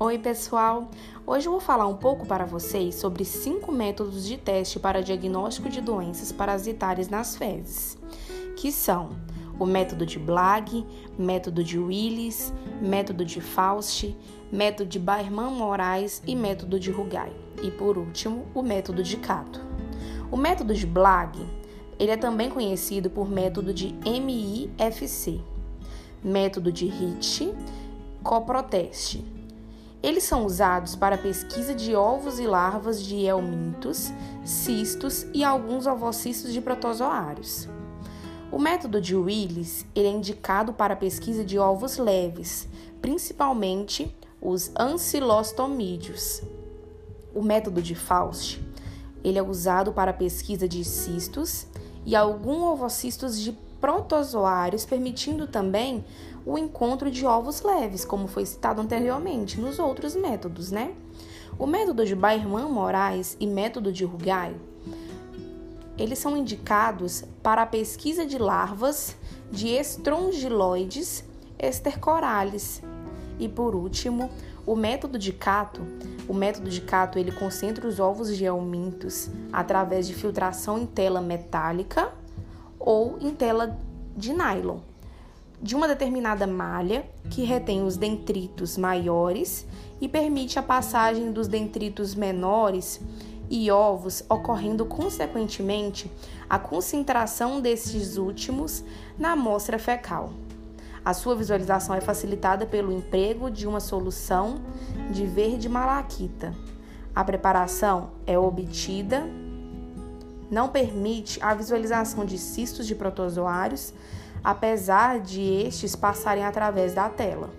Oi, pessoal! Hoje eu vou falar um pouco para vocês sobre cinco métodos de teste para diagnóstico de doenças parasitárias nas fezes, que são o método de Blagg, método de Willis, método de Faust, método de Baerman-Moraes e método de Rugai. E por último, o método de Cato. O método de Blagg, ele é também conhecido por método de MIFC, método de HIT, coproteste. Eles são usados para pesquisa de ovos e larvas de helmintos, cistos e alguns ovocistos de protozoários. O método de Willis é indicado para pesquisa de ovos leves, principalmente os ancilostomídeos. O método de Faust ele é usado para pesquisa de cistos e alguns ovocistos de protozoários, permitindo também o encontro de ovos leves, como foi citado anteriormente nos outros métodos, né? O método de Baerman-Moraes e método de Rugai, eles são indicados para a pesquisa de larvas de estrongiloides estercorales. E por último, o método de Cato, o método de Cato, ele concentra os ovos de helmintos através de filtração em tela metálica ou em tela de nylon, de uma determinada malha que retém os dentritos maiores e permite a passagem dos dentritos menores e ovos, ocorrendo consequentemente a concentração desses últimos na amostra fecal. A sua visualização é facilitada pelo emprego de uma solução de verde malaquita. A preparação é obtida não permite a visualização de cistos de protozoários, apesar de estes passarem através da tela.